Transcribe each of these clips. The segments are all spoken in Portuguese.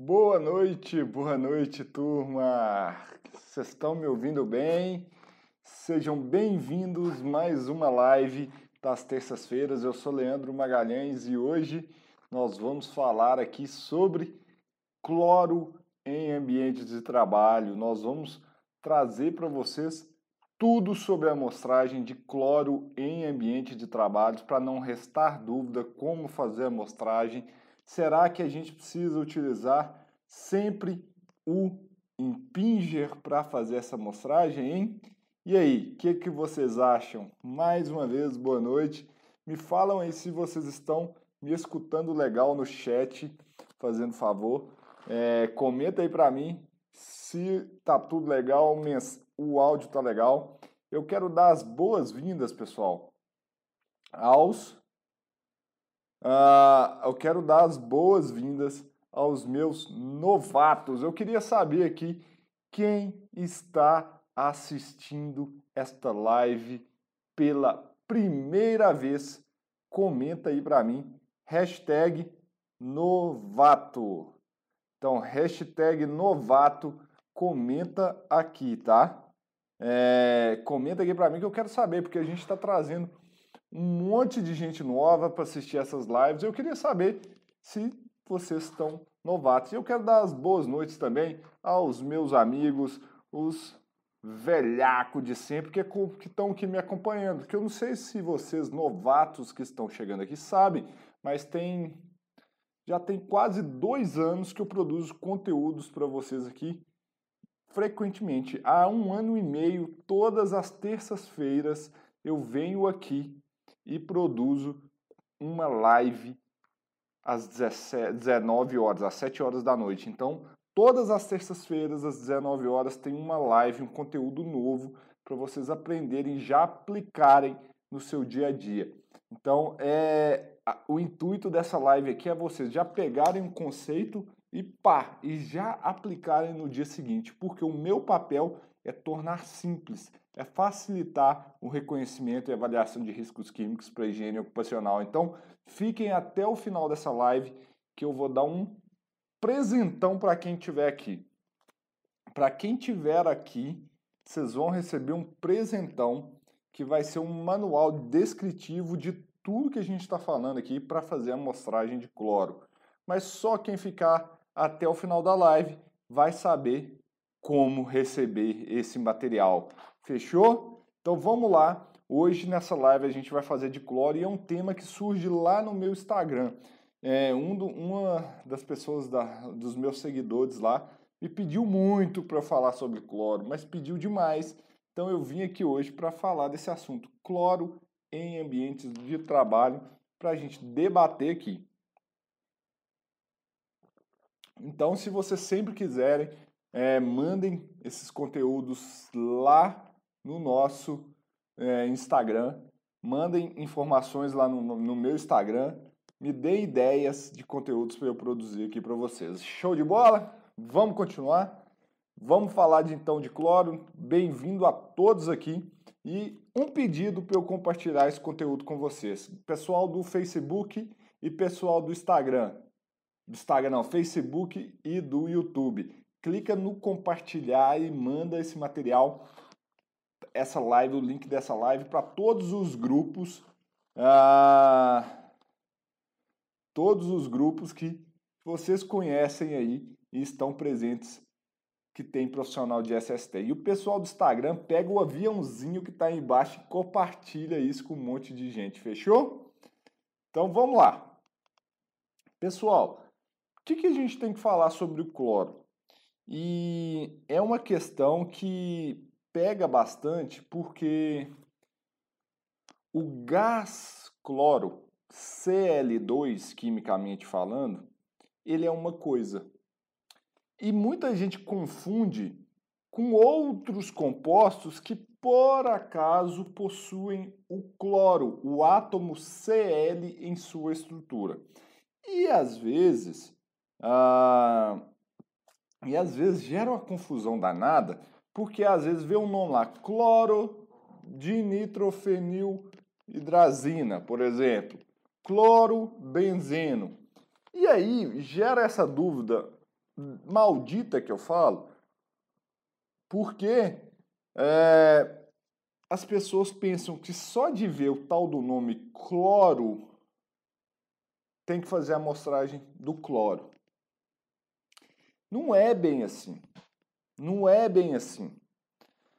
Boa noite, boa noite, turma. Vocês estão me ouvindo bem? Sejam bem-vindos mais uma live das terças-feiras. Eu sou Leandro Magalhães e hoje nós vamos falar aqui sobre cloro em ambientes de trabalho. Nós vamos trazer para vocês tudo sobre a amostragem de cloro em ambiente de trabalho para não restar dúvida como fazer a amostragem Será que a gente precisa utilizar sempre o Impinger para fazer essa amostragem, hein? E aí, o que, que vocês acham? Mais uma vez, boa noite. Me falam aí se vocês estão me escutando legal no chat, fazendo favor. É, comenta aí para mim se tá tudo legal, o áudio tá legal. Eu quero dar as boas-vindas, pessoal, aos Uh, eu quero dar as boas-vindas aos meus novatos. Eu queria saber aqui quem está assistindo esta live pela primeira vez. Comenta aí para mim, hashtag novato. Então, hashtag novato, comenta aqui, tá? É, comenta aqui para mim que eu quero saber, porque a gente está trazendo um monte de gente nova para assistir essas lives. Eu queria saber se vocês estão novatos. E eu quero dar as boas noites também aos meus amigos, os velhaco de sempre que estão aqui me acompanhando. Que eu não sei se vocês novatos que estão chegando aqui sabem, mas tem já tem quase dois anos que eu produzo conteúdos para vocês aqui frequentemente. Há um ano e meio, todas as terças-feiras, eu venho aqui e produzo uma live às 19 horas, às 7 horas da noite. Então, todas as terças-feiras, às 19 horas, tem uma live, um conteúdo novo para vocês aprenderem e já aplicarem no seu dia a dia. Então, é, o intuito dessa live aqui é vocês já pegarem um conceito e pá, e já aplicarem no dia seguinte, porque o meu papel é tornar simples, é facilitar o reconhecimento e avaliação de riscos químicos para a higiene ocupacional. Então, fiquem até o final dessa live que eu vou dar um presentão para quem estiver aqui. Para quem estiver aqui, vocês vão receber um presentão que vai ser um manual descritivo de tudo que a gente está falando aqui para fazer a amostragem de cloro. Mas só quem ficar até o final da live vai saber como receber esse material. Fechou? Então vamos lá. Hoje nessa live a gente vai fazer de cloro e é um tema que surge lá no meu Instagram. É, um do, uma das pessoas da, dos meus seguidores lá me pediu muito para falar sobre cloro, mas pediu demais. Então eu vim aqui hoje para falar desse assunto, cloro em ambientes de trabalho, para a gente debater aqui. Então, se vocês sempre quiserem, é, mandem esses conteúdos lá no nosso é, Instagram. Mandem informações lá no, no meu Instagram. Me dê ideias de conteúdos para eu produzir aqui para vocês. Show de bola? Vamos continuar? Vamos falar de então de cloro. Bem-vindo a todos aqui. E um pedido para eu compartilhar esse conteúdo com vocês. Pessoal do Facebook e pessoal do Instagram. Do Instagram não, Facebook e do YouTube. Clica no compartilhar e manda esse material essa live, o link dessa live para todos os grupos, ah, todos os grupos que vocês conhecem aí e estão presentes que tem profissional de SST. E o pessoal do Instagram pega o aviãozinho que está embaixo e compartilha isso com um monte de gente, fechou? Então vamos lá. Pessoal, o que, que a gente tem que falar sobre o cloro? E é uma questão que pega bastante porque o gás cloro, Cl2, quimicamente falando, ele é uma coisa. E muita gente confunde com outros compostos que por acaso possuem o cloro, o átomo Cl em sua estrutura. E às vezes, ah, e às vezes gera uma confusão danada, porque às vezes vê um nome lá, cloro dinitrofenilhidrazina, por exemplo, cloro benzeno. E aí gera essa dúvida maldita que eu falo, porque é, as pessoas pensam que só de ver o tal do nome cloro tem que fazer a amostragem do cloro. Não é bem assim. Não é bem assim.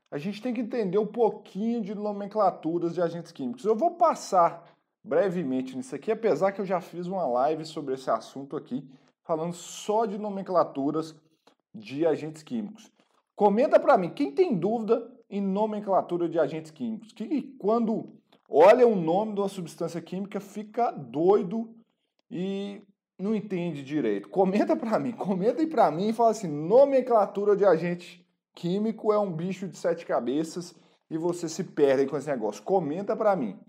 A gente tem que entender um pouquinho de nomenclaturas de agentes químicos. Eu vou passar brevemente nisso aqui, apesar que eu já fiz uma live sobre esse assunto aqui, falando só de nomenclaturas de agentes químicos. Comenta para mim, quem tem dúvida em nomenclatura de agentes químicos? Que quando olha o nome de uma substância química fica doido e não entende direito. Comenta para mim, comenta aí para mim e fala assim: nomenclatura de agente químico é um bicho de sete cabeças e você se perde com esse negócio. Comenta para mim.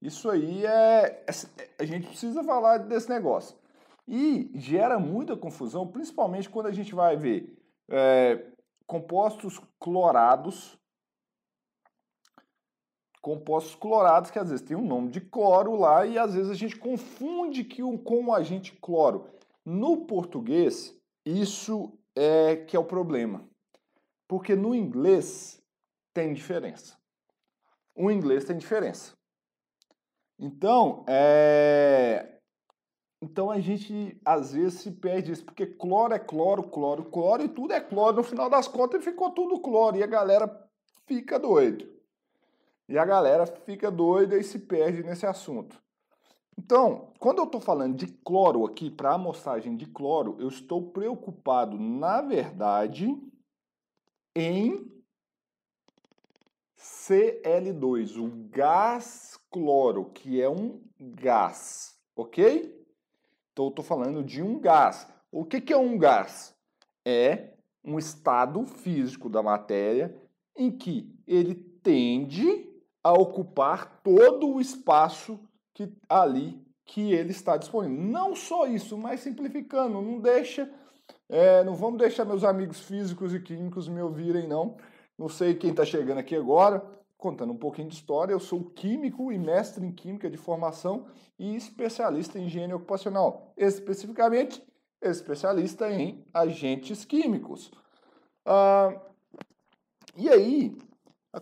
Isso aí é, é. A gente precisa falar desse negócio. E gera muita confusão, principalmente quando a gente vai ver é, compostos clorados. Compostos clorados que às vezes tem um nome de cloro lá e às vezes a gente confunde que um, com o agente cloro. No português, isso é que é o problema. Porque no inglês tem diferença. O inglês tem diferença. Então, é... então a gente às vezes se perde isso, porque cloro é cloro, cloro, cloro e tudo é cloro. No final das contas ficou tudo cloro e a galera fica doido. E a galera fica doida e se perde nesse assunto. Então, quando eu estou falando de cloro aqui, para amostragem de cloro, eu estou preocupado, na verdade, em Cl2, o gás cloro, que é um gás, ok? Então, eu estou falando de um gás. O que, que é um gás? É um estado físico da matéria em que ele tende a ocupar todo o espaço que ali que ele está disponível. Não só isso, mas simplificando, não deixa, é, não vamos deixar meus amigos físicos e químicos me ouvirem não. Não sei quem está chegando aqui agora, contando um pouquinho de história. Eu sou químico e mestre em química de formação e especialista em higiene ocupacional, especificamente especialista em agentes químicos. Ah, e aí,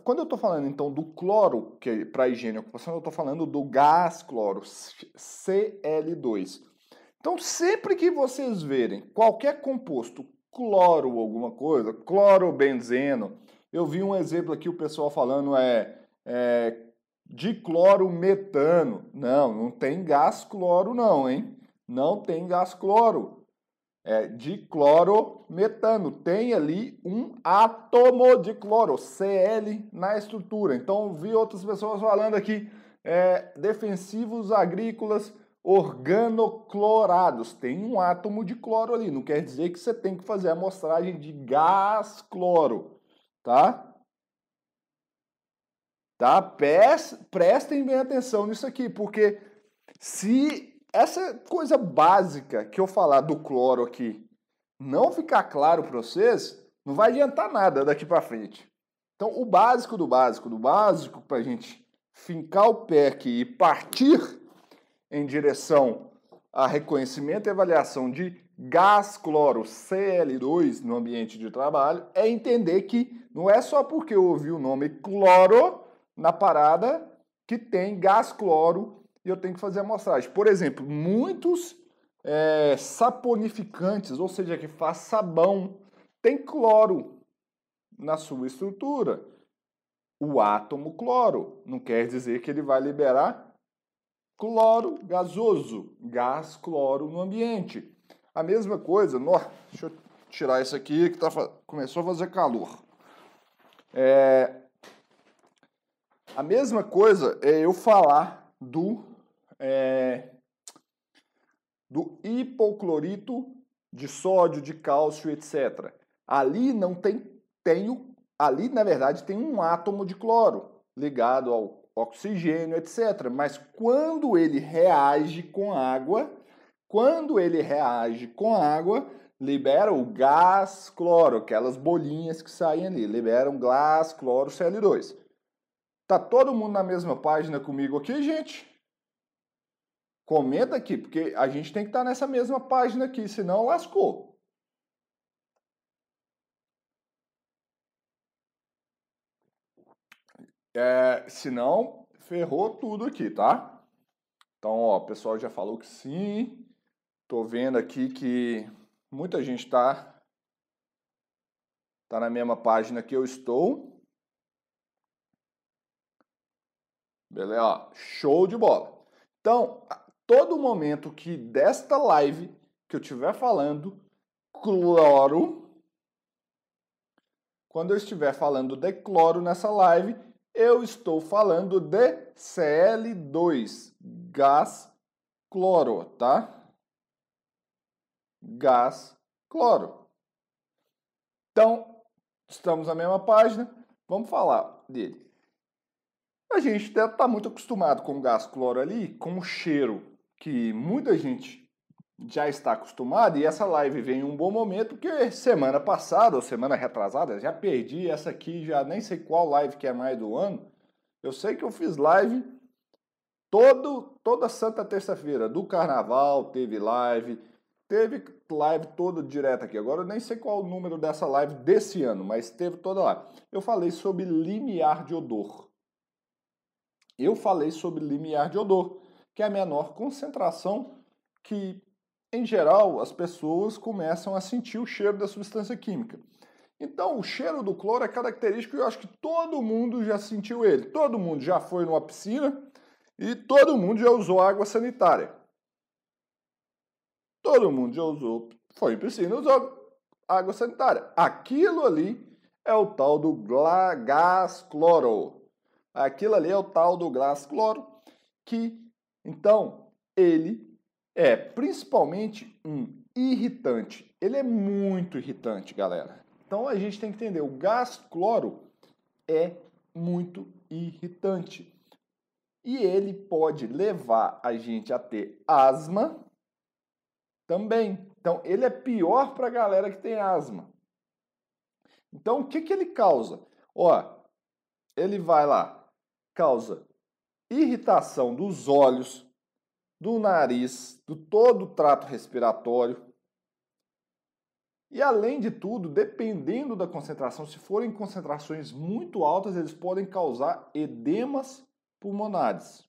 quando eu estou falando então do cloro, que é para higiene ocupacional, eu estou falando do gás cloro, Cl2. Então, sempre que vocês verem qualquer composto cloro alguma coisa, clorobenzeno, eu vi um exemplo aqui, o pessoal falando é, é diclorometano. Não, não tem gás cloro não, hein? Não tem gás cloro. É diclorometano. Tem ali um átomo de cloro, Cl, na estrutura. Então, vi outras pessoas falando aqui, é, defensivos agrícolas organoclorados. Tem um átomo de cloro ali. Não quer dizer que você tem que fazer a amostragem de gás cloro tá? Tá? Prestem bem atenção nisso aqui, porque se essa coisa básica que eu falar do cloro aqui não ficar claro para vocês, não vai adiantar nada daqui para frente. Então, o básico do básico do básico para a gente fincar o pé aqui e partir em direção a reconhecimento e avaliação de gás cloro Cl2 no ambiente de trabalho é entender que não é só porque eu ouvi o nome cloro na parada que tem gás cloro e eu tenho que fazer amostragem. Por exemplo, muitos é, saponificantes, ou seja, que faz sabão, tem cloro na sua estrutura. O átomo cloro não quer dizer que ele vai liberar cloro gasoso, gás cloro no ambiente. A mesma coisa, no, deixa eu tirar isso aqui que tá, começou a fazer calor. É, a mesma coisa é eu falar do, é, do hipoclorito de sódio, de cálcio, etc. Ali não tem, tem ali na verdade tem um átomo de cloro ligado ao oxigênio, etc. Mas quando ele reage com água, quando ele reage com água, libera o gás cloro, aquelas bolinhas que saem ali, liberam gás cloro Cl2. Tá todo mundo na mesma página comigo aqui, gente? Comenta aqui, porque a gente tem que estar tá nessa mesma página aqui, senão lascou. É, senão, ferrou tudo aqui, tá? Então, ó, o pessoal já falou que sim. Tô vendo aqui que muita gente tá, tá na mesma página que eu estou. Beleza? Show de bola. Então, todo momento que desta live que eu estiver falando cloro, quando eu estiver falando de cloro nessa live, eu estou falando de Cl2, gás cloro, tá? Gás cloro. Então, estamos na mesma página, vamos falar dele. A gente deve estar muito acostumado com o gás cloro ali, com o cheiro que muita gente já está acostumado e essa live vem em um bom momento, porque semana passada ou semana retrasada, já perdi essa aqui, já nem sei qual live que é mais do ano. Eu sei que eu fiz live todo, toda santa terça-feira do carnaval, teve live, teve live toda direto aqui. Agora eu nem sei qual o número dessa live desse ano, mas teve toda lá. Eu falei sobre limiar de odor. Eu falei sobre limiar de odor, que é a menor concentração que em geral, as pessoas começam a sentir o cheiro da substância química. Então, o cheiro do cloro é característico e eu acho que todo mundo já sentiu ele. Todo mundo já foi numa piscina e todo mundo já usou água sanitária. Todo mundo já usou, foi em piscina usou água sanitária. Aquilo ali é o tal do gás cloro. Aquilo ali é o tal do gás cloro que, então, ele é principalmente um irritante. Ele é muito irritante, galera. Então a gente tem que entender, o gás cloro é muito irritante. E ele pode levar a gente a ter asma também. Então ele é pior para a galera que tem asma. Então o que, que ele causa? Ó, ele vai lá, causa irritação dos olhos, do nariz, do todo o trato respiratório. E além de tudo, dependendo da concentração, se forem concentrações muito altas, eles podem causar edemas pulmonares.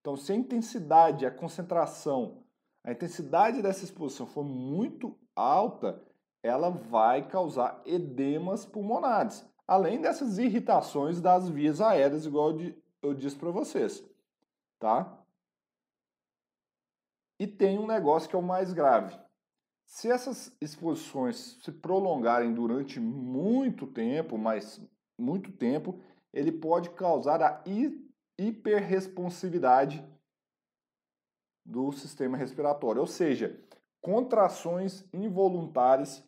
Então, se a intensidade, a concentração, a intensidade dessa exposição for muito alta, ela vai causar edemas pulmonares, além dessas irritações das vias aéreas, igual eu disse para vocês, tá? E tem um negócio que é o mais grave. Se essas exposições se prolongarem durante muito tempo, mas muito tempo, ele pode causar a hiperresponsividade do sistema respiratório, ou seja, contrações involuntárias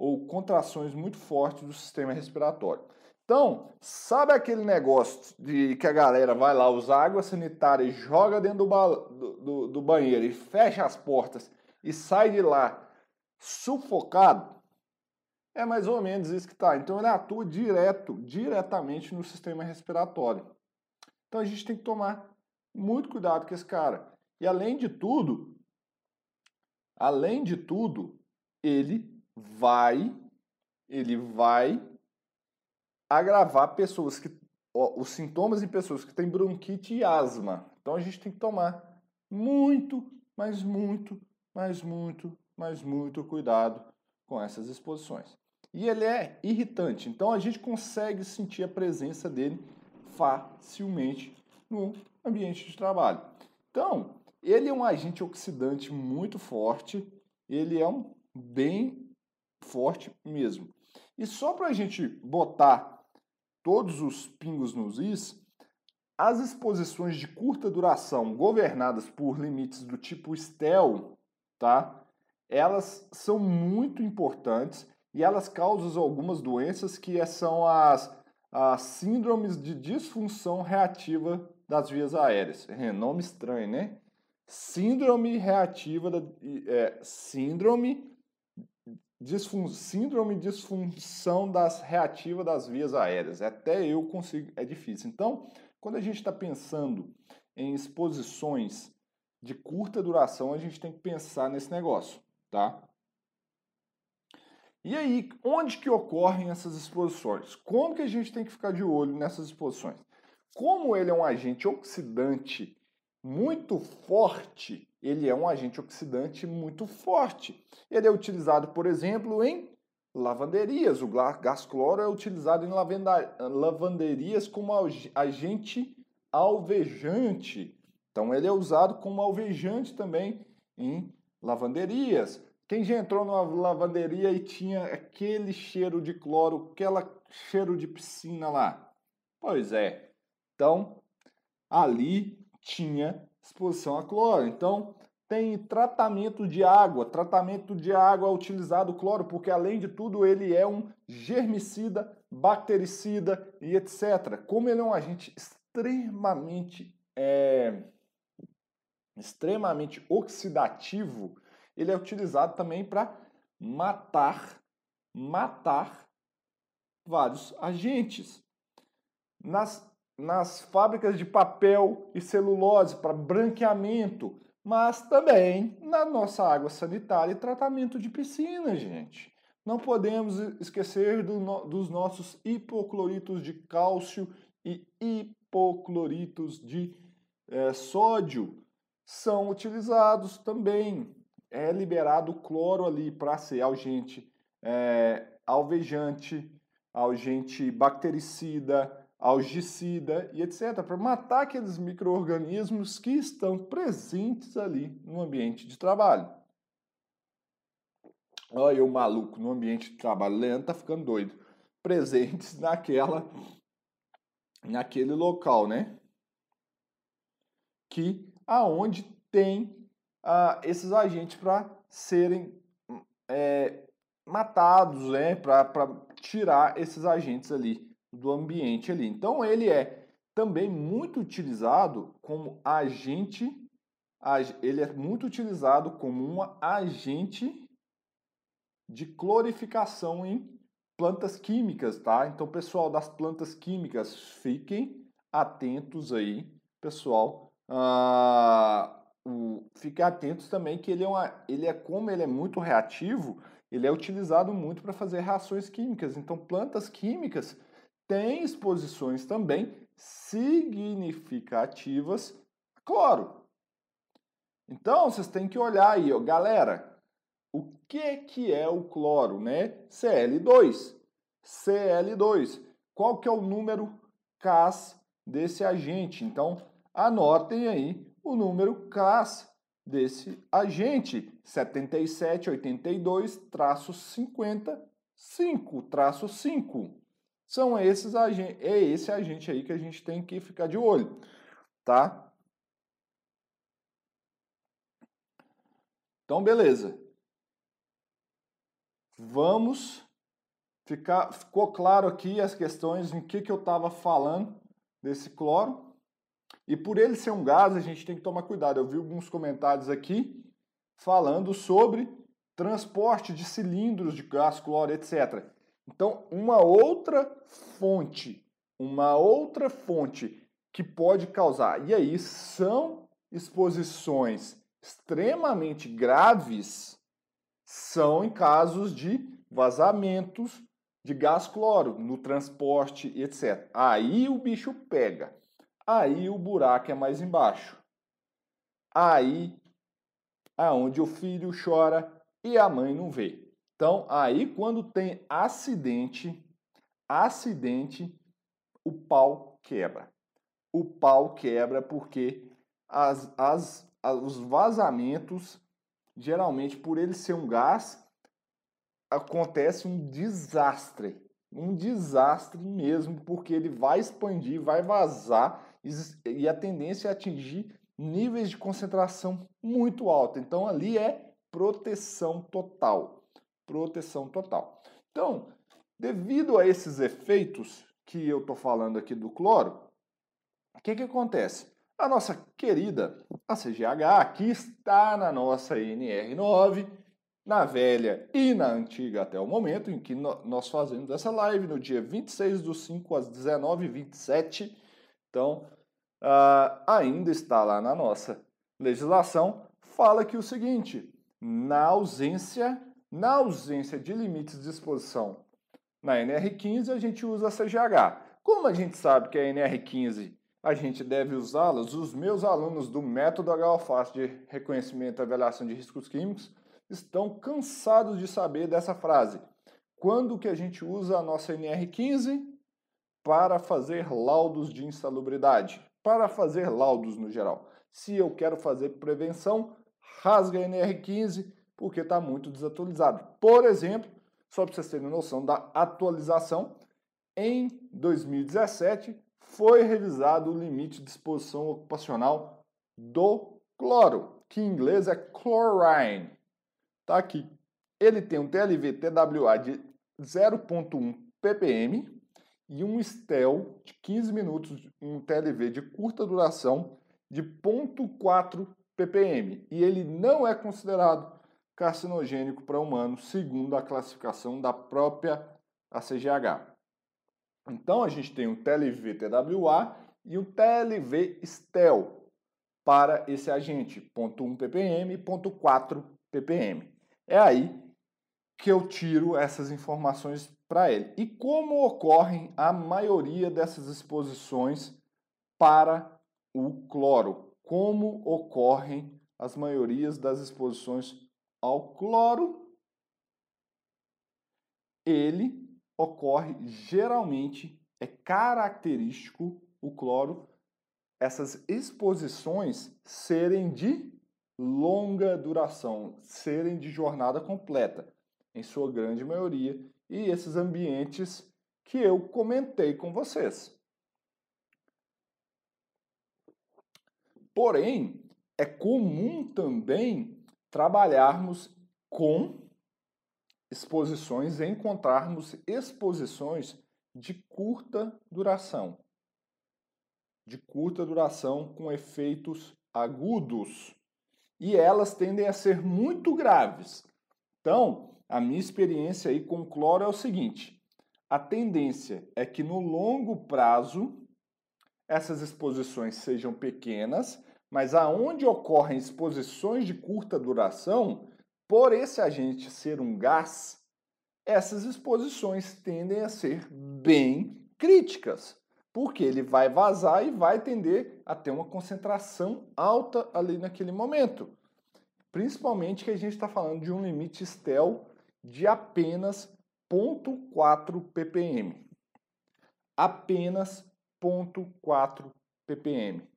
ou contrações muito fortes do sistema respiratório. Então, sabe aquele negócio de que a galera vai lá usar água sanitária e joga dentro do, ba do, do, do banheiro e fecha as portas e sai de lá sufocado? É mais ou menos isso que tá. Então ele atua direto, diretamente no sistema respiratório. Então a gente tem que tomar muito cuidado com esse cara. E além de tudo, além de tudo, ele vai, ele vai agravar pessoas que os sintomas em pessoas que têm bronquite e asma. Então a gente tem que tomar muito, mas muito, mas muito, mas muito cuidado com essas exposições. E ele é irritante, então a gente consegue sentir a presença dele facilmente no ambiente de trabalho. Então, ele é um agente oxidante muito forte, ele é um bem forte mesmo. E só para a gente botar todos os pingos nos is, as exposições de curta duração governadas por limites do tipo STEL, tá? Elas são muito importantes e elas causam algumas doenças que são as, as síndromes de disfunção reativa das vias aéreas. É nome estranho, né? Síndrome reativa da é, síndrome disfun síndrome de disfunção das reativa das vias aéreas. Até eu consigo, é difícil. Então, quando a gente está pensando em exposições de curta duração, a gente tem que pensar nesse negócio, tá? E aí, onde que ocorrem essas exposições? Como que a gente tem que ficar de olho nessas exposições? Como ele é um agente oxidante muito forte, ele é um agente oxidante muito forte. Ele é utilizado, por exemplo, em lavanderias. O gás cloro é utilizado em lavanderias como agente alvejante. Então ele é usado como alvejante também em lavanderias. Quem já entrou numa lavanderia e tinha aquele cheiro de cloro, aquele cheiro de piscina lá? Pois é. Então, ali tinha exposição a cloro. Então, tem tratamento de água. Tratamento de água é utilizado cloro, porque além de tudo ele é um germicida, bactericida e etc. Como ele é um agente extremamente, é, extremamente oxidativo, ele é utilizado também para matar, matar vários agentes. Nas nas fábricas de papel e celulose para branqueamento, mas também na nossa água sanitária e tratamento de piscina, gente. Não podemos esquecer do no, dos nossos hipocloritos de cálcio e hipocloritos de é, sódio. São utilizados também. É liberado cloro ali para ser agente é, alvejante, agente bactericida, algicida e etc., para matar aqueles micro-organismos que estão presentes ali no ambiente de trabalho. Olha o maluco no ambiente de trabalho, Leandro tá ficando doido. Presentes naquela, naquele local, né? Que aonde tem ah, esses agentes para serem é, matados, né? Para tirar esses agentes ali do ambiente ali. Então ele é também muito utilizado como agente, ele é muito utilizado como um agente de clorificação em plantas químicas, tá? Então, pessoal das plantas químicas, fiquem atentos aí, pessoal. Ah, o, fiquem atentos também que ele é, uma, ele é como ele é muito reativo, ele é utilizado muito para fazer reações químicas. Então, plantas químicas tem exposições também significativas a cloro. Então, vocês têm que olhar aí, ó, galera, o que, que é o cloro, né? Cl2. Cl2. Qual que é o número CAS desse agente? Então, anotem aí o número CAS desse agente, 7782-55-5. São esses agentes, é esse agente aí que a gente tem que ficar de olho, tá? Então, beleza. Vamos ficar ficou claro aqui as questões em que que eu estava falando desse cloro. E por ele ser um gás, a gente tem que tomar cuidado. Eu vi alguns comentários aqui falando sobre transporte de cilindros de gás cloro, etc. Então, uma outra fonte, uma outra fonte que pode causar, e aí são exposições extremamente graves, são em casos de vazamentos de gás cloro no transporte etc. Aí o bicho pega. Aí o buraco é mais embaixo. Aí aonde o filho chora e a mãe não vê. Então, aí quando tem acidente, acidente, o pau quebra. O pau quebra porque as, as, as, os vazamentos, geralmente por ele ser um gás, acontece um desastre. Um desastre mesmo, porque ele vai expandir, vai vazar e a tendência é atingir níveis de concentração muito alta. Então ali é proteção total proteção total. Então, devido a esses efeitos que eu estou falando aqui do cloro, o que, que acontece? A nossa querida ACGH, que está na nossa NR9, na velha e na antiga até o momento em que nós fazemos essa live, no dia 26 do 5 às 19h27. Então, uh, ainda está lá na nossa legislação, fala que o seguinte, na ausência Na ausência de limites de exposição na NR15, a gente usa a CGH. Como a gente sabe que a NR15 a gente deve usá-las, os meus alunos do método HOFAST de reconhecimento e avaliação de riscos químicos estão cansados de saber dessa frase. Quando que a gente usa a nossa NR15? Para fazer laudos de insalubridade, para fazer laudos no geral. Se eu quero fazer prevenção, rasga a NR15 porque está muito desatualizado. Por exemplo, só para vocês terem noção da atualização, em 2017 foi revisado o limite de exposição ocupacional do cloro, que em inglês é chlorine. Tá aqui. Ele tem um TLV TWA de 0.1 ppm e um STEL de 15 minutos, um TLV de curta duração de 0.4 ppm. E ele não é considerado carcinogênico para humanos, segundo a classificação da própria ACGH. Então a gente tem um TLV TWA e um TLV STEL para esse agente, 0.1 ppm e 0.4 ppm. É aí que eu tiro essas informações para ele. E como ocorrem a maioria dessas exposições para o cloro? Como ocorrem as maiorias das exposições ao cloro? Ele ocorre geralmente, é característico o cloro, essas exposições serem de longa duração, serem de jornada completa, em sua grande maioria, e esses ambientes que eu comentei com vocês. Porém, é comum também trabalharmos com exposições, encontrarmos exposições de curta duração. De curta duração com efeitos agudos. E elas tendem a ser muito graves. Então, a minha experiência aí com cloro é o seguinte: a tendência é que no longo prazo essas exposições sejam pequenas, mas aonde ocorrem exposições de curta duração, por esse agente ser um gás, essas exposições tendem a ser bem críticas, porque ele vai vazar e vai tender a ter uma concentração alta ali naquele momento. Principalmente que a gente está falando de um limite STEL de apenas 0.4 ppm. Apenas 0.4 ppm.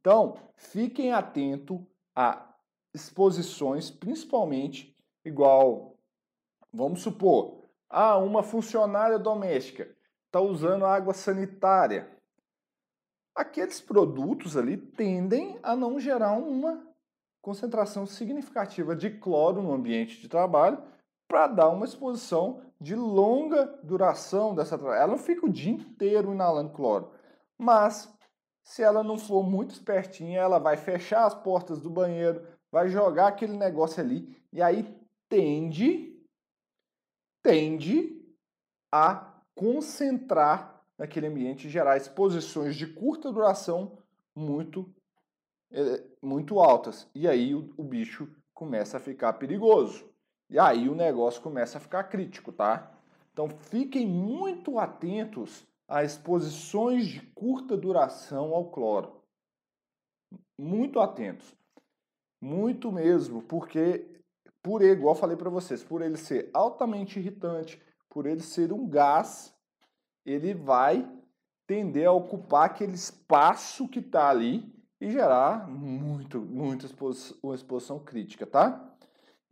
Então, fiquem atentos a exposições, principalmente igual, vamos supor, ah, uma funcionária doméstica está usando água sanitária. Aqueles produtos ali tendem a não gerar uma concentração significativa de cloro no ambiente de trabalho para dar uma exposição de longa duração dessa ela não fica o dia inteiro inalando cloro mas se ela não for muito espertinha ela vai fechar as portas do banheiro vai jogar aquele negócio ali e aí tende tende a concentrar naquele ambiente e gerar exposições de curta duração muito é, muito altas. E aí o, o bicho começa a ficar perigoso. E aí o negócio começa a ficar crítico, tá? Então fiquem muito atentos a exposições de curta duração ao cloro. Muito atentos. Muito mesmo, porque por ele, igual falei para vocês, por ele ser altamente irritante, por ele ser um gás, ele vai tender a ocupar aquele espaço que está ali e gerar muito, muita exposição, uma exposição crítica, tá?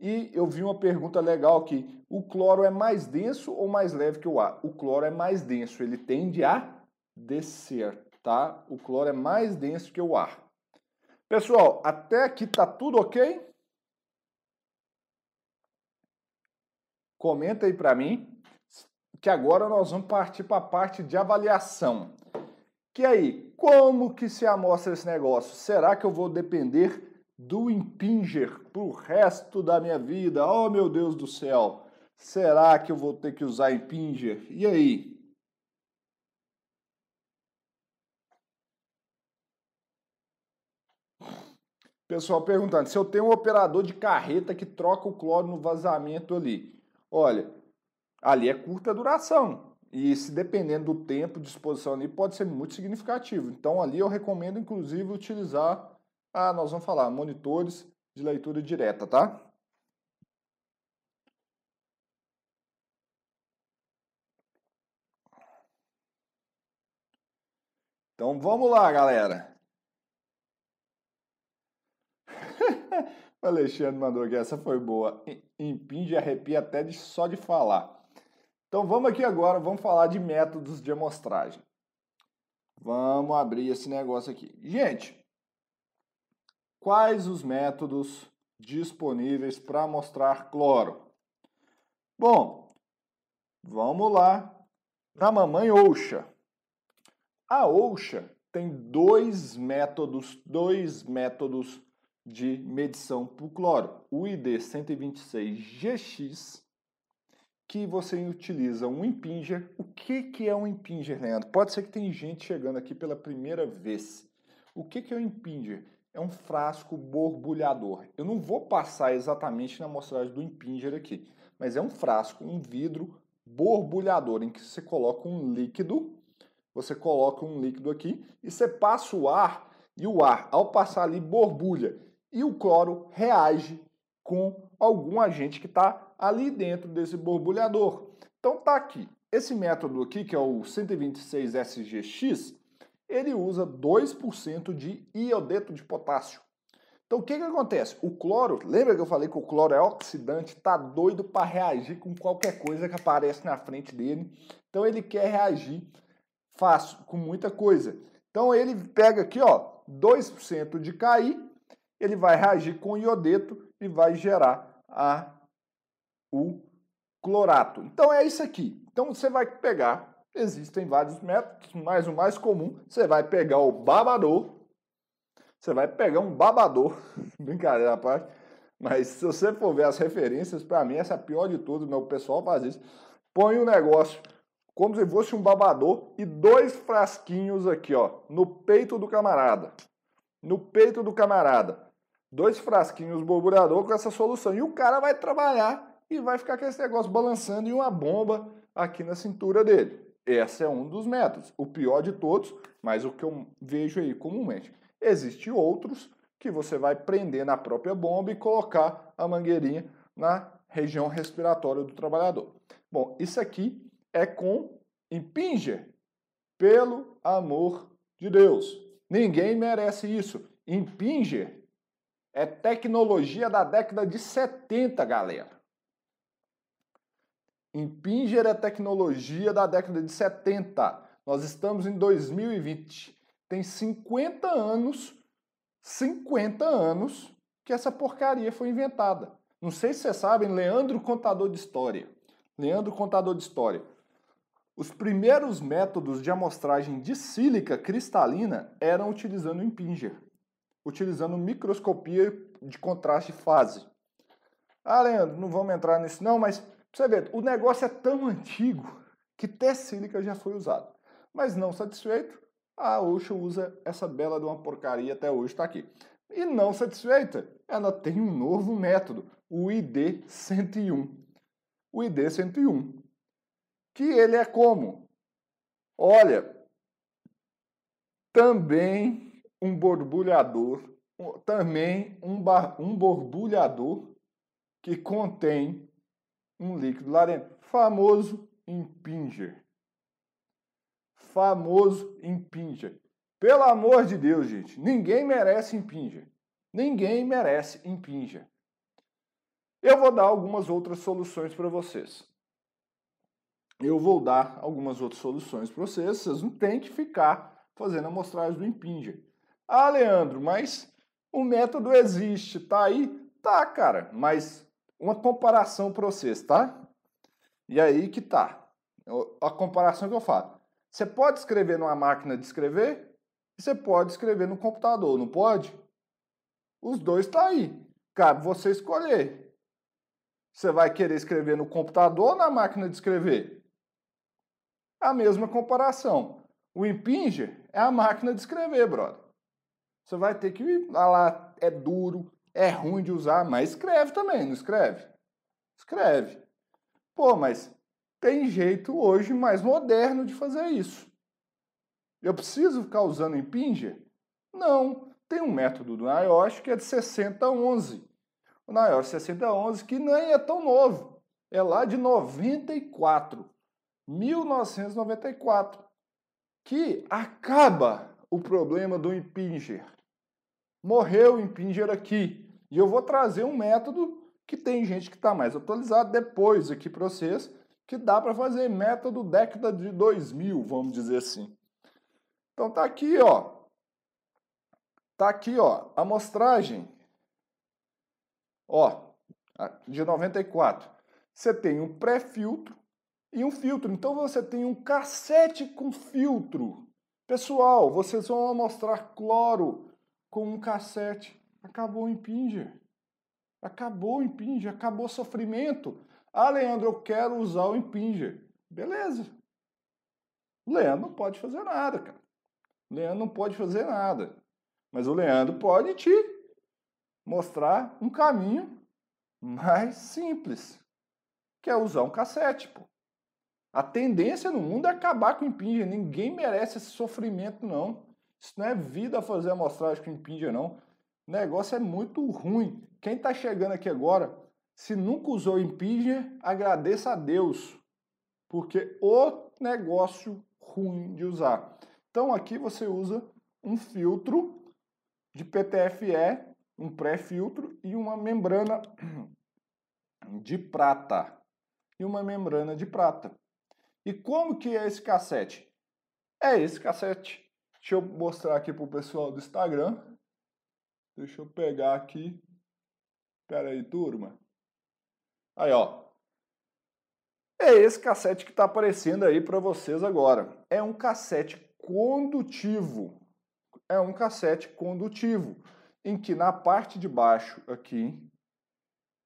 E eu vi uma pergunta legal aqui: o cloro é mais denso ou mais leve que o ar? O cloro é mais denso, ele tende a descer, tá? O cloro é mais denso que o ar. Pessoal, até aqui tá tudo ok? Comenta aí para mim, que agora nós vamos partir para a parte de avaliação. Que aí, como que se amostra esse negócio? Será que eu vou depender do Impinger para o resto da minha vida? Oh, meu Deus do céu! Será que eu vou ter que usar Impinger? E aí? Pessoal perguntando, se eu tenho um operador de carreta que troca o cloro no vazamento ali. Olha, ali é curta duração. E se dependendo do tempo de exposição ali, pode ser muito significativo. Então ali eu recomendo, inclusive, utilizar, ah, nós vamos falar, monitores de leitura direta, tá? Então vamos lá, galera. o Alexandre mandou aqui, essa foi boa. Impinge e arrepia até de, só de falar. Então vamos aqui agora, vamos falar de métodos de amostragem. Vamos abrir esse negócio aqui. Gente, quais os métodos disponíveis para mostrar cloro? Bom, vamos lá na mamãe Ouxa. A Ouxa tem dois métodos, dois métodos de medição por cloro. O ID 126GX, que você utiliza um impinger. O que, que é um impinger, Leandro? Pode ser que tem gente chegando aqui pela primeira vez. O que, que é um impinger? É um frasco borbulhador. Eu não vou passar exatamente na amostragem do impinger aqui, mas é um frasco, um vidro borbulhador, em que você coloca um líquido, você coloca um líquido aqui e você passa o ar, e o ar, ao passar ali, borbulha e o cloro reage com algum agente que está ali dentro desse borbulhador. Então tá aqui. Esse método aqui, que é o 126SGX, ele usa 2% de iodeto de potássio. Então o que, que acontece? O cloro, lembra que eu falei que o cloro é oxidante, tá doido para reagir com qualquer coisa que aparece na frente dele. Então ele quer reagir fácil, com muita coisa. Então ele pega aqui, ó, 2% de KI ele vai reagir com iodeto e vai gerar a, o clorato. Então é isso aqui. Então você vai pegar, existem vários métodos, mas o mais comum, você vai pegar o babador, você vai pegar um babador, brincadeira parte, mas se você for ver as referências, para mim essa é a pior de tudo, meu pessoal faz isso. Põe o um negócio como se fosse um babador e dois frasquinhos aqui, ó, no peito do camarada. No peito do camarada dois frasquinhos borbulhador com essa solução. E o cara vai trabalhar e vai ficar com esse negócio balançando e uma bomba aqui na cintura dele. Esse é um dos métodos, o pior de todos, mas o que eu vejo aí comumente. Existem outros que você vai prender na própria bomba e colocar a mangueirinha na região respiratória do trabalhador. Bom, isso aqui é com impinger, pelo amor de Deus. Ninguém merece isso. Impinger é tecnologia da década de 70, galera. Impinger é tecnologia da década de 70. Nós estamos em 2020. Tem 50 anos, 50 anos que essa porcaria foi inventada. Não sei se vocês sabem, Leandro Contador de História. Leandro Contador de História. Os primeiros métodos de amostragem de sílica cristalina eram utilizando o Impinger utilizando microscopia de contraste fase. Ah, Leandro, não vamos entrar nisso não, mas você vê, o negócio é tão antigo que até sílica já foi usado. Mas não satisfeito, a Ocean usa essa bela de uma porcaria até hoje está aqui. E não satisfeita, ela tem um novo método, o ID101. O ID101, que ele é como? Olha, também um borbulhador, também um, bar, um borbulhador que contém um líquido lá dentro, famoso impinger. Famoso impinger. Pelo amor de Deus, gente, ninguém merece impinger. Ninguém merece impinger. Eu vou dar algumas outras soluções para vocês. Eu vou dar algumas outras soluções para vocês. Vocês não têm que ficar fazendo amostragem do impinger. Ah, Leandro, mas o método existe, tá aí? Tá, cara, mas uma comparação para vocês, tá? E aí que tá. A comparação que eu faço. Você pode escrever numa máquina de escrever e você pode escrever no computador, não pode? Os dois tá aí. Cabe você escolher. Você vai querer escrever no computador ou na máquina de escrever? A mesma comparação. O Impinger é a máquina de escrever, brother. Você vai ter que lá, é duro, é ruim de usar, mas escreve também, não escreve? Escreve. Pô, mas tem jeito hoje mais moderno de fazer isso. Eu preciso ficar usando Impinger? Não. Tem um método do NIOSH que é de 6011. O NIOSH 6011 que nem é tão novo. É lá de 94. 1994. Que acaba o problema do Impinger. Morreu o Impinger aqui. E eu vou trazer um método que tem gente que está mais atualizado depois aqui para vocês, que dá para fazer método década de 2000, vamos dizer assim. Então tá aqui, ó. Tá aqui, ó, a amostragem. Ó, de 94. Você tem um pré-filtro e um filtro. Então você tem um cassete com filtro. Pessoal, vocês vão mostrar cloro com um cassete. Acabou o Impinger. Acabou o Impinger, acabou o sofrimento. Ah, Leandro, eu quero usar o Impinger. Beleza. O Leandro não pode fazer nada, cara. O Leandro não pode fazer nada. Mas o Leandro pode te mostrar um caminho mais simples, que é usar um cassete, pô. A tendência no mundo é acabar com o Impinger. Ninguém merece esse sofrimento, não. Isso não é vida fazer amostragem com Impinger, não. Negócio é muito ruim. Quem está chegando aqui agora, se nunca usou Impinger, agradeça a Deus, porque o negócio ruim de usar. Então aqui você usa um filtro de PTFE, um pré-filtro e uma membrana de prata. E uma membrana de prata. E como que é esse cassete? É esse cassete. Deixa eu mostrar aqui para o pessoal do Instagram. Deixa eu pegar aqui. Espera aí, turma. Aí, ó. É esse cassete que está aparecendo aí para vocês agora. É um cassete condutivo. É um cassete condutivo, em que na parte de baixo aqui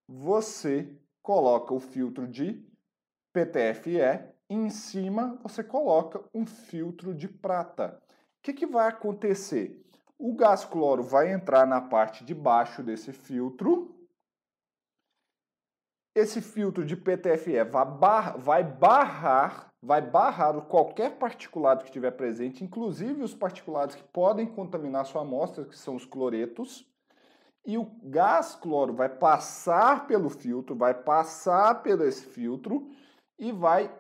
você coloca o filtro de PTFE em cima você coloca um filtro de prata. O que, que vai acontecer? O gás cloro vai entrar na parte de baixo desse filtro. Esse filtro de PTFE vai, bar vai barrar, vai barrar qualquer particulado que estiver presente, inclusive os particulados que podem contaminar sua amostra, que são os cloretos. E o gás cloro vai passar pelo filtro, vai passar pelo esse filtro e vai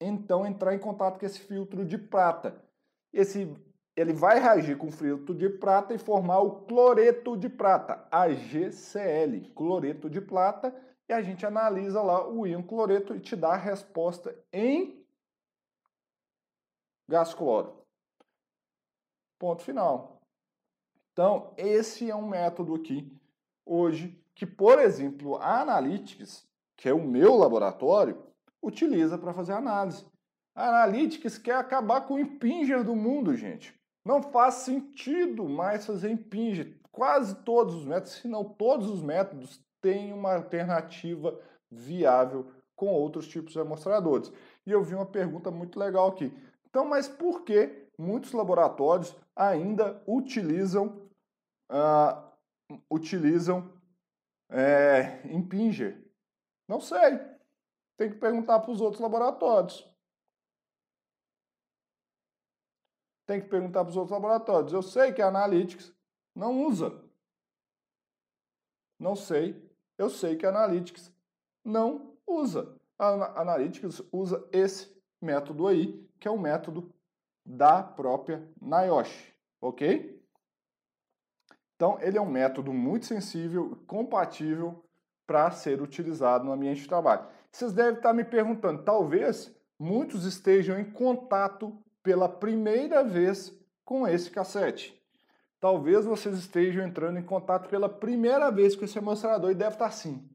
então entrar em contato com esse filtro de prata. Esse ele vai reagir com filtro de prata e formar o cloreto de prata, AgCl, cloreto de prata, e a gente analisa lá o íon cloreto e te dá a resposta em gás cloro. Ponto final. Então, esse é um método aqui, hoje, que, por exemplo, a Analytics, que é o meu laboratório, utiliza para fazer análise. A Analytics quer acabar com o impinger do mundo, gente. Não faz sentido mais fazer impinge. Quase todos os métodos, se não todos os métodos, têm uma alternativa viável com outros tipos de amostradores. E eu vi uma pergunta muito legal aqui. Então, mas por que muitos laboratórios ainda utilizam uh, utilizam é, Impinger? Não sei. Tem que perguntar para os outros laboratórios. Tem que perguntar para os outros laboratórios. Eu sei que a Analytics não usa. Não sei. Eu sei que a Analytics não usa. A Analytics usa esse método aí, que é o método da própria NIOSH, ok? Então, ele é um método muito sensível, compatível para ser utilizado no ambiente de trabalho. Vocês devem estar me perguntando, talvez muitos estejam em contato pela primeira vez com esse cassete. Talvez vocês estejam entrando em contato pela primeira vez com esse amostrador e deve estar assim.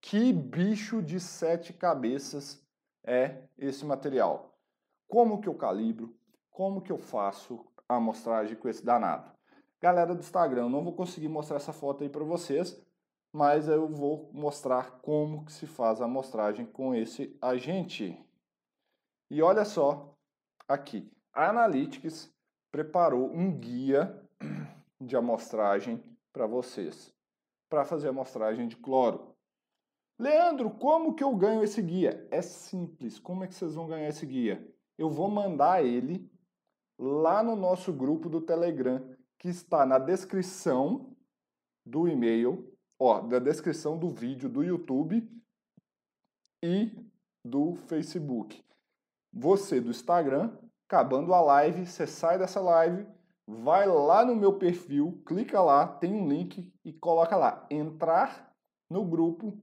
Que bicho de sete cabeças é esse material? Como que eu calibro? Como que eu faço a amostragem com esse danado? Galera do Instagram, não vou conseguir mostrar essa foto aí para vocês, mas eu vou mostrar como que se faz a amostragem com esse agente. E olha só aqui. A Analytics preparou um guia de amostragem para vocês, para fazer amostragem de cloro. Leandro, como que eu ganho esse guia? É simples. Como é que vocês vão ganhar esse guia? Eu vou mandar ele lá no nosso grupo do Telegram, que está na descrição do e-mail, ó, da descrição do vídeo do YouTube e do Facebook. Você do Instagram, acabando a live, você sai dessa live, vai lá no meu perfil, clica lá, tem um link e coloca lá, entrar no grupo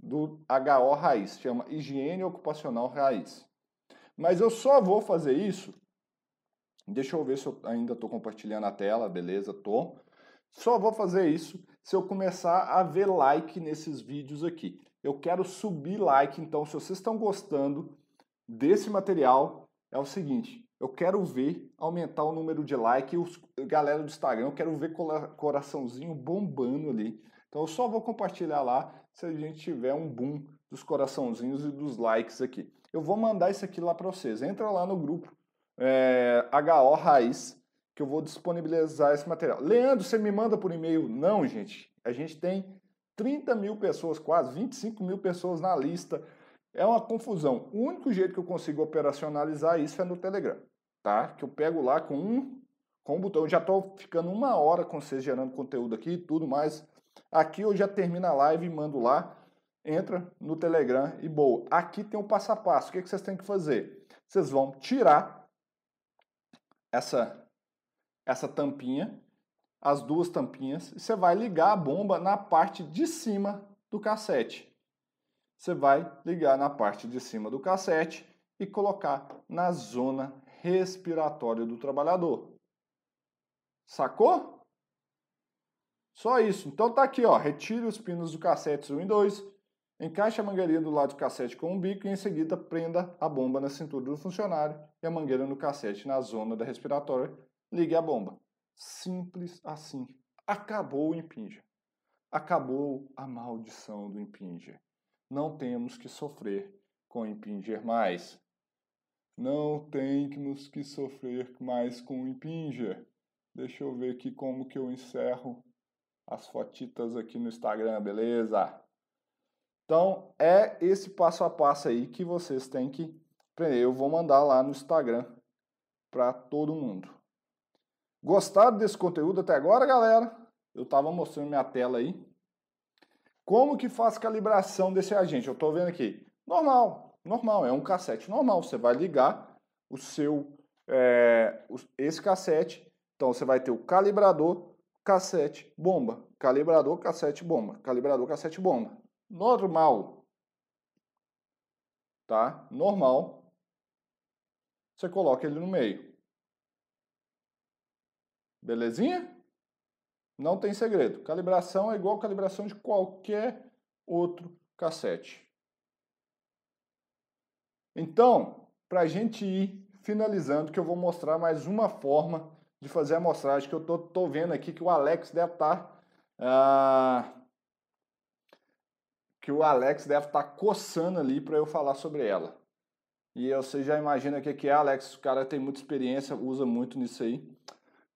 do HO Raiz, chama Higiene Ocupacional Raiz. Mas eu só vou fazer isso, deixa eu ver se eu ainda estou compartilhando a tela, beleza, tô. Só vou fazer isso se eu começar a ver like nesses vídeos aqui. Eu quero subir like, então se vocês estão gostando desse material, é o seguinte, eu quero ver aumentar o número de likes, os galera do Instagram, eu quero ver coraçãozinho bombando ali. Então eu só vou compartilhar lá se a gente tiver um boom dos coraçãozinhos e dos likes aqui. Eu vou mandar isso aqui lá para vocês. Entra lá no grupo é, HO Raiz, que eu vou disponibilizar esse material. Leandro, você me manda por e-mail? Não, gente. A gente tem 30 mil pessoas, quase 25 mil pessoas na lista. É uma confusão. O único jeito que eu consigo operacionalizar isso é no Telegram, tá? Que eu pego lá com um, com um botão. Eu já estou ficando uma hora com vocês gerando conteúdo aqui e tudo mais. Aqui eu já termino a live e mando lá. Entra no Telegram e boa. Aqui tem o um passo a passo. O que, que vocês têm que fazer? Vocês vão tirar essa, essa tampinha, as duas tampinhas, e você vai ligar a bomba na parte de cima do cassete você vai ligar na parte de cima do cassete e colocar na zona respiratória do trabalhador. Sacou? Só isso. Então tá aqui, ó. Retire os pinos do cassete 1 e 2, encaixe a mangueirinha do lado do cassete com o bico e em seguida prenda a bomba na cintura do funcionário e a mangueira no cassete na zona da respiratória. Ligue a bomba. Simples assim. Acabou o impinja. Acabou a maldição do impinja não temos que sofrer com Impinger mais. Não temos que sofrer mais com Impinger. Deixa eu ver aqui como que eu encerro as fotitas aqui no Instagram, beleza? Então, é esse passo a passo aí que vocês têm que aprender. Eu vou mandar lá no Instagram para todo mundo. Gostaram desse conteúdo até agora, galera? Eu estava mostrando minha tela aí. Como que faz calibração desse agente? Eu estou vendo aqui. Normal, normal, é um cassete normal. Você vai ligar o seu, é, esse cassete. Então você vai ter o calibrador, cassete, bomba. Calibrador, cassete, bomba. Calibrador, cassete, bomba. Normal. Tá? Normal. Você coloca ele no meio. Belezinha? Não tem segredo. Calibração é igual calibração de qualquer outro cassete. Então, para a gente ir finalizando, que eu vou mostrar mais uma forma de fazer a amostragem, que eu tô, tô vendo aqui que o Alex deve estar... Tá, ah, que o Alex deve estar tá coçando ali para eu falar sobre ela. E você já imagina o que é, Alex, o cara tem muita experiência, usa muito nisso aí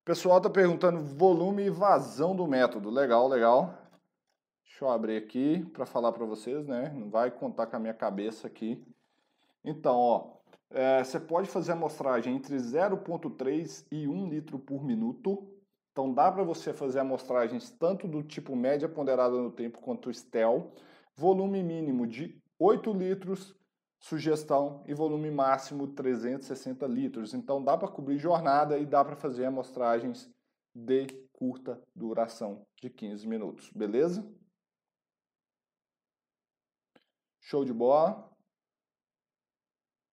pessoal está perguntando volume e vazão do método. Legal, legal. Deixa eu abrir aqui para falar para vocês, né? Não vai contar com a minha cabeça aqui. Então, ó, é, você pode fazer a amostragem entre 0,3 e 1 litro por minuto. Então, dá para você fazer amostragens tanto do tipo média ponderada no tempo quanto STEL. Volume mínimo de 8 litros sugestão e volume máximo 360 litros. Então dá para cobrir jornada e dá para fazer amostragens de curta duração de 15 minutos, beleza? Show de bola?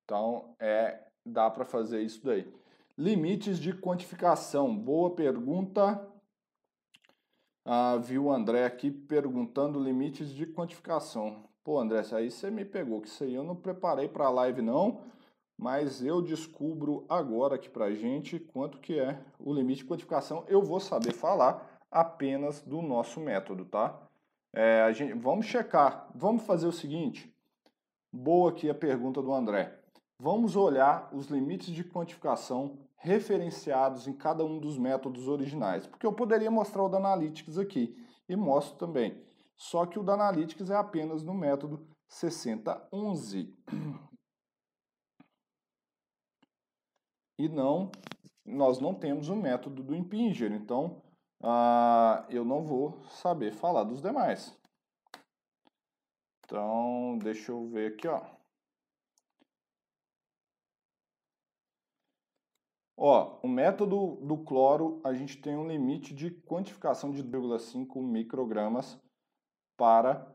Então é dá para fazer isso daí. Limites de quantificação. Boa pergunta. Ah, viu o André aqui perguntando limites de quantificação. Pô, André, aí você me pegou, que isso aí eu não preparei para a live não, mas eu descubro agora aqui para gente quanto que é o limite de quantificação. Eu vou saber falar apenas do nosso método, tá? É, a gente, vamos checar, vamos fazer o seguinte. Boa aqui a pergunta do André. Vamos olhar os limites de quantificação referenciados em cada um dos métodos originais. Porque eu poderia mostrar o da Analytics aqui e mostro também. Só que o da Analytics é apenas no método 6011. E não, nós não temos o método do Impinger, então ah, eu não vou saber falar dos demais. Então, deixa eu ver aqui, ó. Ó, o método do cloro, a gente tem um limite de quantificação de 2,5 microgramas para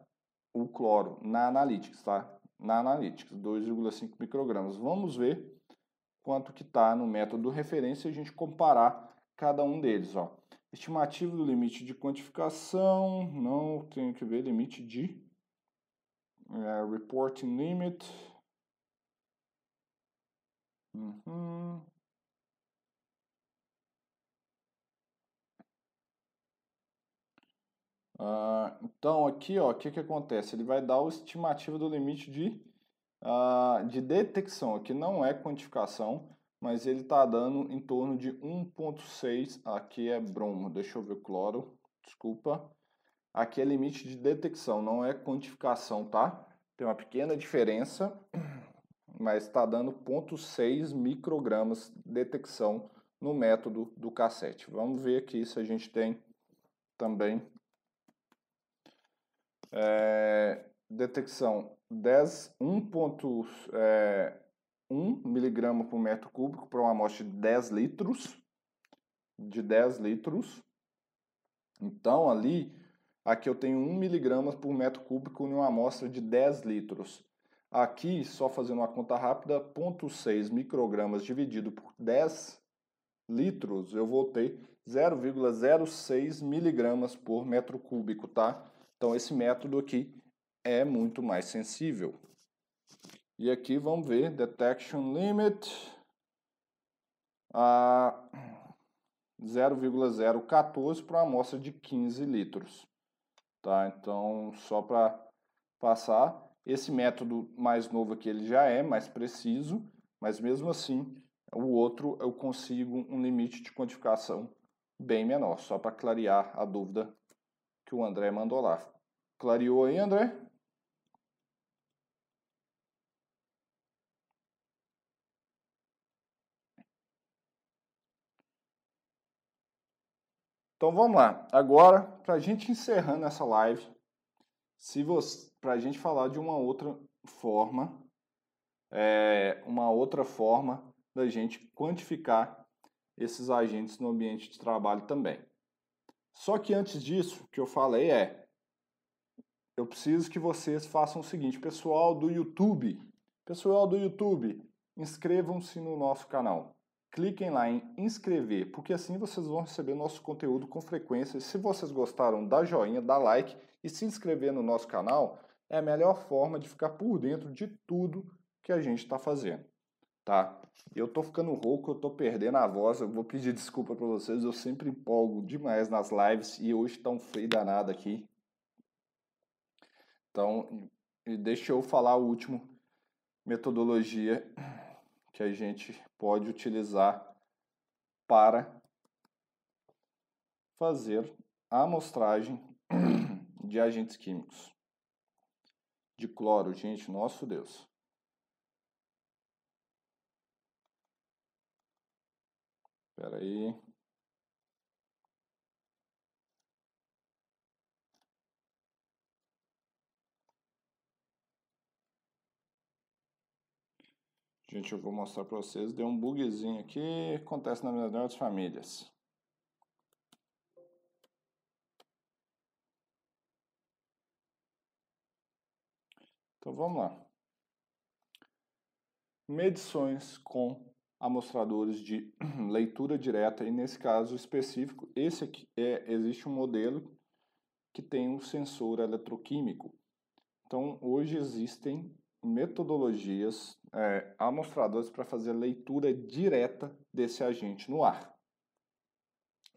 o cloro na Analytics, tá? Na Analytics, 2,5 microgramas. Vamos ver quanto que está no método referência e a gente comparar cada um deles, ó. Estimativa do limite de quantificação, não tenho que ver limite de é, reporting limit. Uhum. Uh, então, aqui, o que, que acontece? Ele vai dar o estimativo do limite de, uh, de detecção. Aqui não é quantificação, mas ele está dando em torno de 1.6. Aqui é bromo, deixa eu ver cloro, desculpa. Aqui é limite de detecção, não é quantificação, tá? Tem uma pequena diferença, mas está dando 0.6 microgramas de detecção no método do cassete. Vamos ver aqui se a gente tem também é, detecção 10, 1.1 é, miligrama por metro cúbico para uma amostra de 10 litros, de 10 litros. Então, ali, aqui eu tenho 1 miligrama por metro cúbico em uma amostra de 10 litros. Aqui, só fazendo uma conta rápida, 0,6 microgramas dividido por 10 litros, eu vou ter 0,06 miligramas por metro cúbico, tá? Então, esse método aqui é muito mais sensível. E aqui vamos ver Detection Limit a 0,014 para uma amostra de 15 litros. Tá? Então, só para passar, esse método mais novo aqui ele já é mais preciso, mas mesmo assim, o outro eu consigo um limite de quantificação bem menor, só para clarear a dúvida que o André mandou lá. Clareou aí, André? Então vamos lá. Agora, para a gente encerrando essa live, se você, para a gente falar de uma outra forma, é, uma outra forma da gente quantificar esses agentes no ambiente de trabalho também. Só que antes disso, o que eu falei é, eu preciso que vocês façam o seguinte, pessoal do YouTube, pessoal do YouTube, inscrevam-se no nosso canal. Cliquem lá em inscrever, porque assim vocês vão receber nosso conteúdo com frequência. Se vocês gostaram, dá joinha, dá like e se inscrever no nosso canal é a melhor forma de ficar por dentro de tudo que a gente está fazendo, tá? Eu tô ficando rouco, eu tô perdendo a voz, eu vou pedir desculpa para vocês, eu sempre empolgo demais nas lives e hoje tá um frio danado aqui. Então, deixa eu falar o último metodologia que a gente pode utilizar para fazer a amostragem de agentes químicos. De cloro, gente, nosso Deus. Espera aí. Gente, eu vou mostrar para vocês. Deu um bugzinho aqui. Acontece na melhor das famílias. Então vamos lá. Medições com amostradores de leitura direta e nesse caso específico, esse aqui é existe um modelo que tem um sensor eletroquímico. Então hoje existem metodologias é, amostradores para fazer leitura direta desse agente no ar.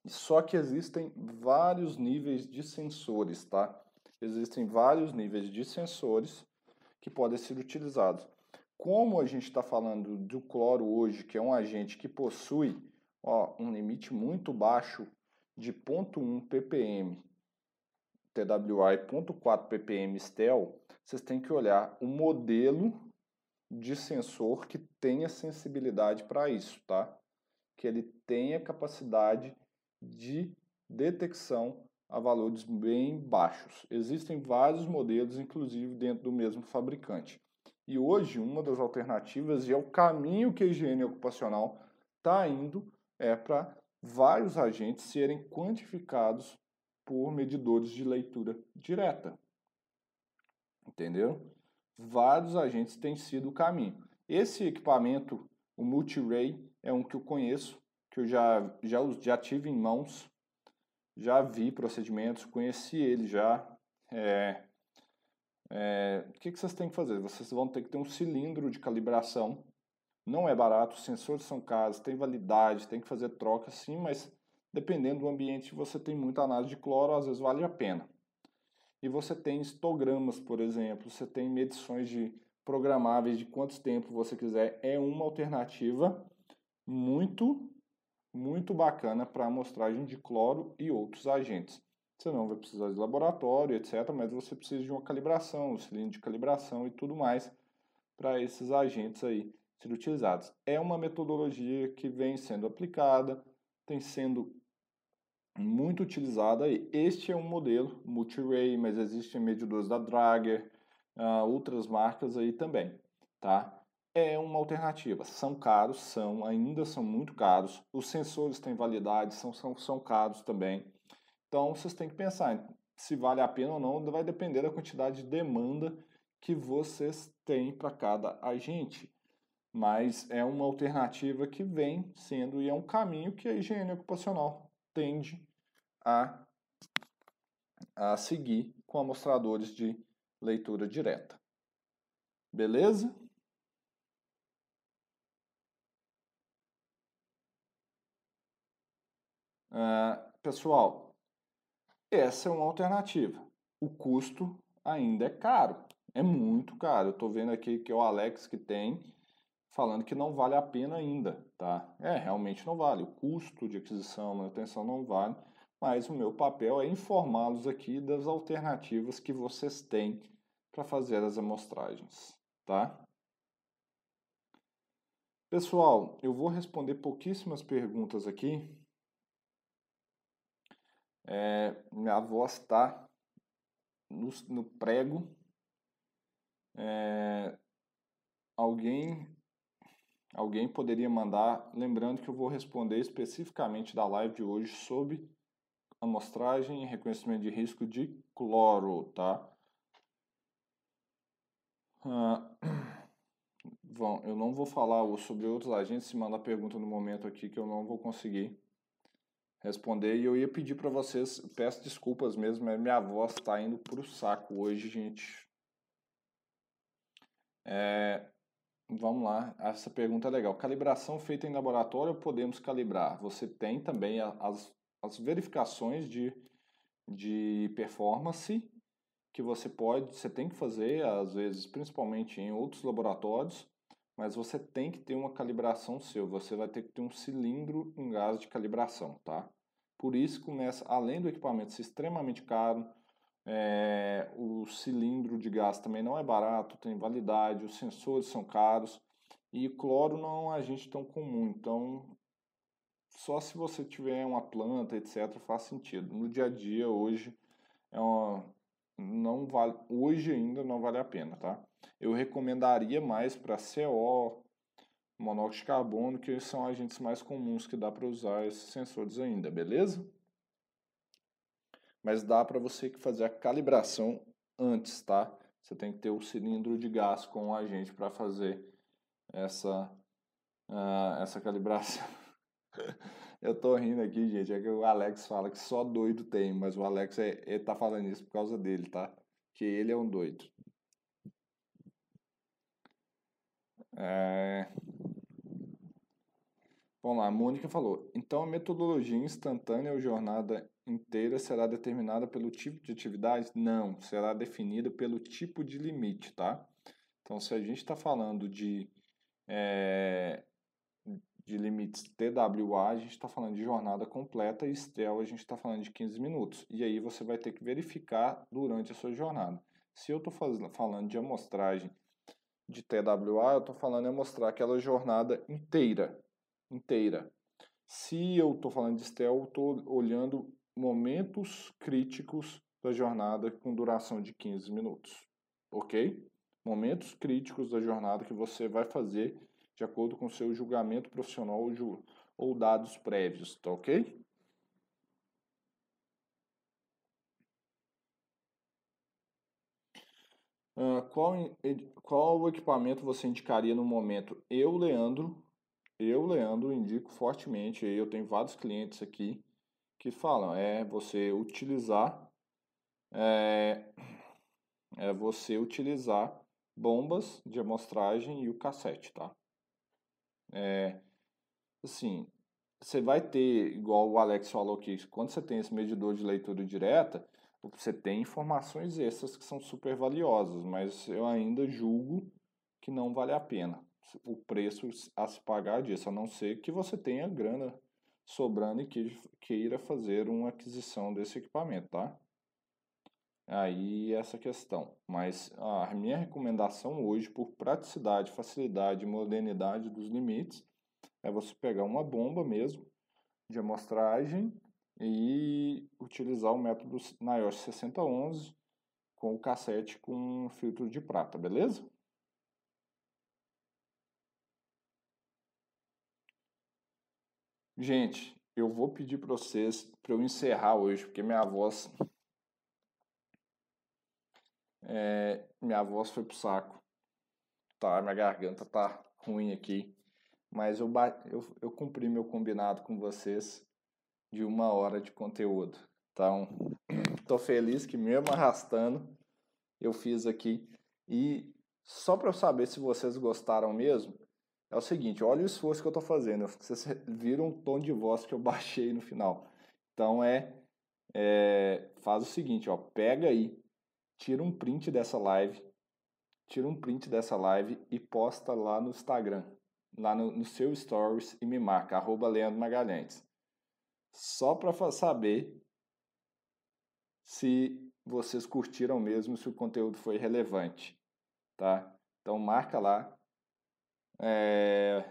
Só que existem vários níveis de sensores, tá? Existem vários níveis de sensores que podem ser utilizados. Como a gente está falando do cloro hoje, que é um agente que possui ó, um limite muito baixo de 0.1 ppm TWA e 0.4 ppm STEL, vocês têm que olhar o modelo de sensor que tenha sensibilidade para isso, tá? Que ele tenha capacidade de detecção a valores bem baixos. Existem vários modelos, inclusive dentro do mesmo fabricante. E hoje, uma das alternativas, e é o caminho que a higiene ocupacional está indo, é para vários agentes serem quantificados por medidores de leitura direta. Entendeu? Vários agentes têm sido o caminho. Esse equipamento, o Multiray, é um que eu conheço, que eu já, já, já tive em mãos, já vi procedimentos, conheci ele já. É, é, o que, que vocês têm que fazer? Vocês vão ter que ter um cilindro de calibração. Não é barato, os sensores são caros, tem validade, tem que fazer troca sim, mas dependendo do ambiente, você tem muita análise de cloro, às vezes vale a pena. E você tem histogramas, por exemplo, você tem medições de programáveis de quantos tempo você quiser. É uma alternativa muito, muito bacana para amostragem de cloro e outros agentes. Você não vai precisar de laboratório, etc., mas você precisa de uma calibração, um cilindro de calibração e tudo mais para esses agentes aí serem utilizados. É uma metodologia que vem sendo aplicada, tem sendo muito utilizada aí. Este é um modelo multi-ray, mas existem medidores da Drager, uh, outras marcas aí também, tá? É uma alternativa. São caros, são, ainda são muito caros. Os sensores têm validade, são, são, são caros também. Então, vocês têm que pensar se vale a pena ou não, vai depender da quantidade de demanda que vocês têm para cada agente. Mas é uma alternativa que vem sendo e é um caminho que a higiene ocupacional tende a, a seguir com amostradores de leitura direta. Beleza? Uh, pessoal, essa é uma alternativa. O custo ainda é caro, é muito caro. Eu estou vendo aqui que é o Alex que tem falando que não vale a pena ainda, tá? É, realmente não vale. O custo de aquisição, manutenção não vale, mas o meu papel é informá-los aqui das alternativas que vocês têm para fazer as amostragens, tá? Pessoal, eu vou responder pouquíssimas perguntas aqui. É, minha voz está no, no, prego. É, alguém Alguém poderia mandar, lembrando que eu vou responder especificamente da live de hoje sobre amostragem e reconhecimento de risco de cloro, tá? Ah, bom, eu não vou falar sobre outros agentes, se manda pergunta no momento aqui que eu não vou conseguir responder. E eu ia pedir para vocês, peço desculpas mesmo, minha voz está indo para o saco hoje, gente. É, Vamos lá, essa pergunta é legal. Calibração feita em laboratório podemos calibrar? Você tem também as, as verificações de, de performance que você pode, você tem que fazer, às vezes, principalmente em outros laboratórios, mas você tem que ter uma calibração seu, você vai ter que ter um cilindro em gás de calibração, tá? Por isso começa, além do equipamento ser extremamente caro, é, o cilindro de gás também não é barato, tem validade, os sensores são caros e cloro não é um agente tão comum, então só se você tiver uma planta, etc, faz sentido. No dia a dia hoje é uma, não vale, hoje ainda não vale a pena, tá? Eu recomendaria mais para CO, monóxido de carbono, que são agentes mais comuns que dá para usar esses sensores ainda, beleza? mas dá para você fazer a calibração antes, tá? Você tem que ter o cilindro de gás com o agente para fazer essa, uh, essa calibração. Eu tô rindo aqui, gente, é que o Alex fala que só doido tem, mas o Alex é, ele tá falando isso por causa dele, tá? Que ele é um doido. É... Vamos lá, a Mônica falou. Então a metodologia instantânea ou jornada inteira será determinada pelo tipo de atividade? Não, será definida pelo tipo de limite, tá? Então se a gente está falando de, é, de limites TWA, a gente está falando de jornada completa e STEL a gente está falando de 15 minutos. E aí você vai ter que verificar durante a sua jornada. Se eu estou falando de amostragem de TWA, eu estou falando de mostrar aquela jornada inteira. inteira. Se eu estou falando de STEL, eu estou olhando momentos críticos da jornada com duração de 15 minutos. Ok? Momentos críticos da jornada que você vai fazer de acordo com o seu julgamento profissional ou dados prévios, tá ok? Qual, qual equipamento você indicaria no momento? Eu, Leandro, eu, Leandro, indico fortemente, eu tenho vários clientes aqui que falam, é você utilizar é, é você utilizar bombas de amostragem e o cassete, tá? É, assim, você vai ter, igual o Alex falou aqui, quando você tem esse medidor de leitura direta, você tem informações extras que são super valiosas, mas eu ainda julgo que não vale a pena o preço a se pagar disso, a não ser que você tenha grana sobrando e que queira fazer uma aquisição desse equipamento, tá? Aí essa questão. Mas a minha recomendação hoje, por praticidade, facilidade e modernidade dos limites, é você pegar uma bomba mesmo de amostragem e utilizar o método NIOSH 6011 com o cassete com filtro de prata, beleza? Gente, eu vou pedir para vocês para eu encerrar hoje, porque minha voz é, minha voz foi pro saco. Tá, minha garganta tá ruim aqui. Mas eu, eu, eu cumpri meu combinado com vocês de uma hora de conteúdo. Então, tô feliz que mesmo arrastando, eu fiz aqui. E só para eu saber se vocês gostaram mesmo, é o seguinte, olha o esforço que eu estou fazendo. Vocês viram o tom de voz que eu baixei no final. Então é, é, faz o seguinte, ó, pega aí, tira um print dessa live, tira um print dessa live e posta lá no Instagram, lá no, no seu stories e me marca, arroba Leandro Magalhães. Só para saber se vocês curtiram mesmo, se o conteúdo foi relevante, tá? Então marca lá, é...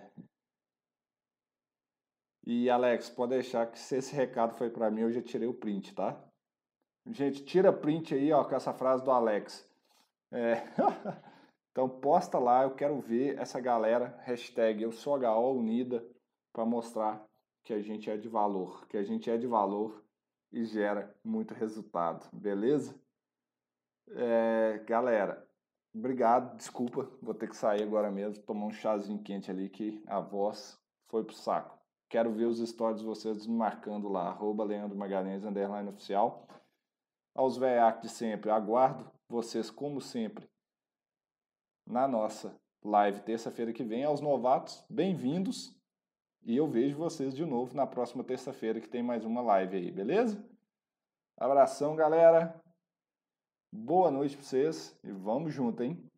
E Alex, pode deixar que se esse recado foi para mim, eu já tirei o print, tá? Gente, tira print aí, ó, com essa frase do Alex. É... então posta lá, eu quero ver essa galera, hashtag eu sou HO Unida, para mostrar que a gente é de valor, que a gente é de valor e gera muito resultado, beleza? É, galera, Obrigado, desculpa, vou ter que sair agora mesmo, tomar um chazinho quente ali que a voz foi pro saco. Quero ver os stories de vocês marcando lá, arroba Leandro Magalhães, underline oficial. Aos VEAC de sempre, aguardo vocês, como sempre, na nossa live terça-feira que vem. Aos novatos, bem-vindos. E eu vejo vocês de novo na próxima terça-feira que tem mais uma live aí, beleza? Abração, galera. Boa noite para vocês e vamos junto, hein?